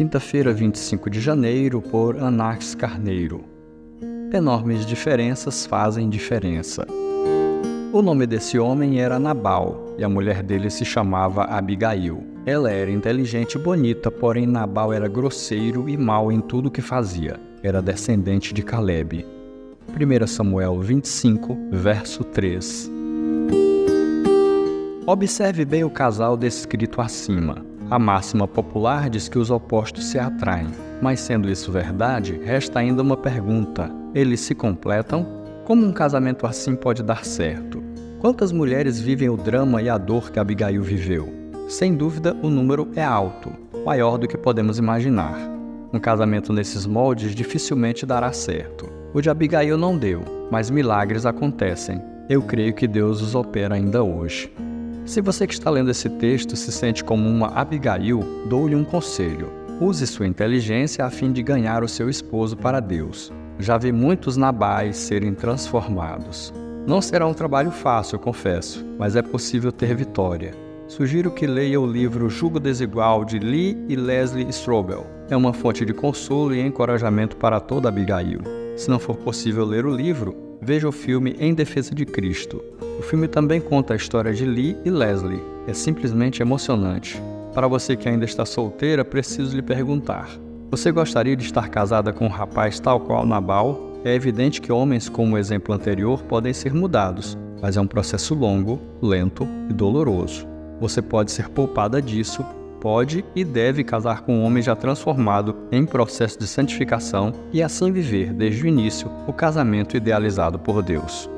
quinta-feira, 25 de janeiro, por Anax Carneiro. Enormes diferenças fazem diferença. O nome desse homem era Nabal e a mulher dele se chamava Abigail. Ela era inteligente e bonita, porém Nabal era grosseiro e mau em tudo que fazia. Era descendente de Caleb. 1 Samuel 25, verso 3. Observe bem o casal descrito acima. A máxima popular diz que os opostos se atraem, mas sendo isso verdade, resta ainda uma pergunta: eles se completam? Como um casamento assim pode dar certo? Quantas mulheres vivem o drama e a dor que Abigail viveu? Sem dúvida, o número é alto, maior do que podemos imaginar. Um casamento nesses moldes dificilmente dará certo. O de Abigail não deu, mas milagres acontecem. Eu creio que Deus os opera ainda hoje. Se você que está lendo esse texto se sente como uma Abigail, dou-lhe um conselho. Use sua inteligência a fim de ganhar o seu esposo para Deus. Já vi muitos nabais serem transformados. Não será um trabalho fácil, confesso, mas é possível ter vitória. Sugiro que leia o livro Jugo Desigual de Lee e Leslie Strobel. É uma fonte de consolo e encorajamento para toda Abigail. Se não for possível ler o livro, veja o filme Em Defesa de Cristo. O filme também conta a história de Lee e Leslie. É simplesmente emocionante. Para você que ainda está solteira, preciso lhe perguntar: você gostaria de estar casada com um rapaz tal qual Nabal? É evidente que homens como o exemplo anterior podem ser mudados, mas é um processo longo, lento e doloroso. Você pode ser poupada disso pode e deve casar com um homem já transformado em processo de santificação e assim viver, desde o início, o casamento idealizado por Deus.